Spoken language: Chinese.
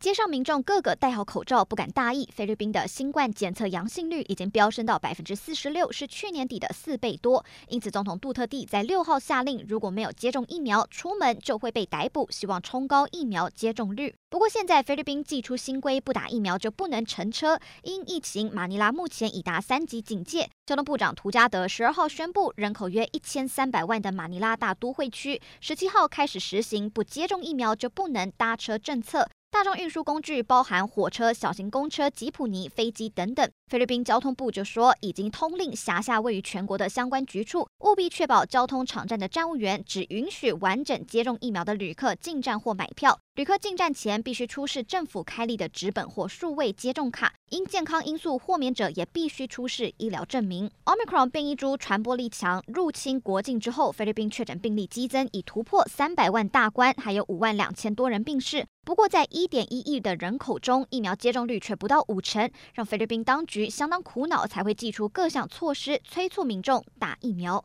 街上民众个个戴好口罩，不敢大意。菲律宾的新冠检测阳性率已经飙升到百分之四十六，是去年底的四倍多。因此，总统杜特地在六号下令，如果没有接种疫苗，出门就会被逮捕，希望冲高疫苗接种率。不过，现在菲律宾祭出新规，不打疫苗就不能乘车。因疫情，马尼拉目前已达三级警戒。交通部长图加德十二号宣布，人口约一千三百万的马尼拉大都会区，十七号开始实行不接种疫苗就不能搭车政策。大众运输工具包含火车、小型公车、吉普尼、飞机等等。菲律宾交通部就说，已经通令辖下位于全国的相关局处，务必确保交通场站的站务员只允许完整接种疫苗的旅客进站或买票。旅客进站前必须出示政府开立的纸本或数位接种卡，因健康因素豁免者也必须出示医疗证明。Omicron 变异株传播力强，入侵国境之后，菲律宾确诊病例激增，已突破三百万大关，还有五万两千多人病逝。不过，在一点一亿的人口中，疫苗接种率却不到五成，让菲律宾当局相当苦恼，才会祭出各项措施催促民众打疫苗。